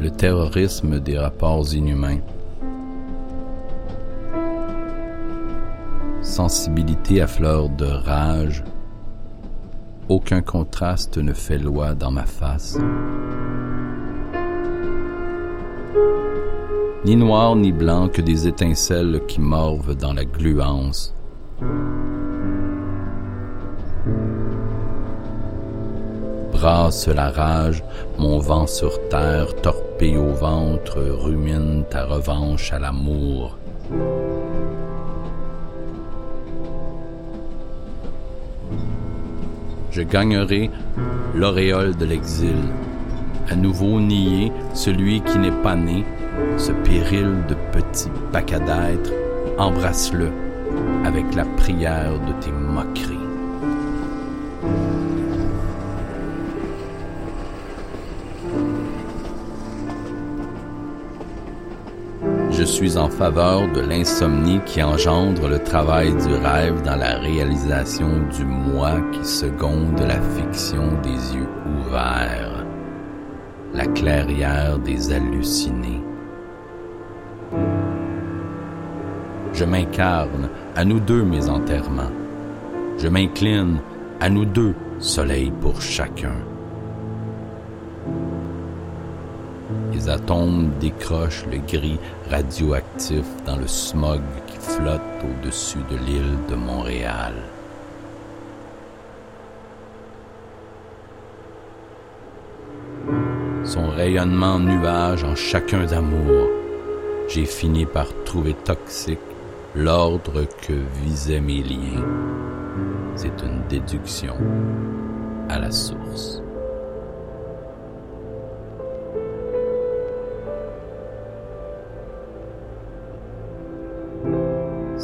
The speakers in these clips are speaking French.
le terrorisme des rapports inhumains. Sensibilité à fleur de rage, aucun contraste ne fait loi dans ma face. Ni noir ni blanc que des étincelles qui morvent dans la gluance. Brasse la rage, mon vent sur terre, torpille au ventre, rumine ta revanche à l'amour. Je gagnerai l'auréole de l'exil, à nouveau nier celui qui n'est pas né, ce péril de petit paquet d'êtres, embrasse-le avec la prière de tes moqueries. Suis en faveur de l'insomnie qui engendre le travail du rêve dans la réalisation du moi qui seconde la fiction des yeux ouverts, la clairière des hallucinés. Je m'incarne, à nous deux mes enterrements. Je m'incline, à nous deux, soleil pour chacun. Les atomes décrochent le gris radioactif dans le smog qui flotte au-dessus de l'île de Montréal. Son rayonnement nuage en chacun d'amour, j'ai fini par trouver toxique l'ordre que visaient mes liens. C'est une déduction à la source.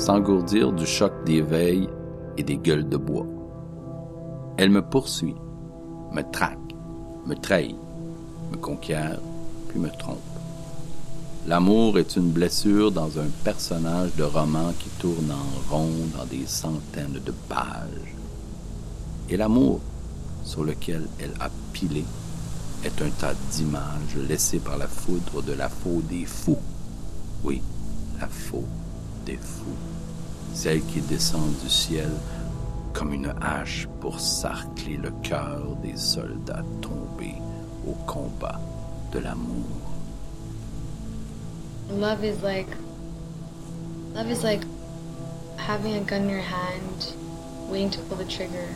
S'engourdir du choc des veilles et des gueules de bois. Elle me poursuit, me traque, me trahit, me conquiert, puis me trompe. L'amour est une blessure dans un personnage de roman qui tourne en rond dans des centaines de pages. Et l'amour, sur lequel elle a pilé, est un tas d'images laissées par la foudre de la faux des fous. Oui, la faux des fous, celle qui descend du ciel comme une hache pour sarcler le cœur des soldats tombés au combat de l'amour. Love is like love is like having a gun in your hand, waiting to pull the trigger.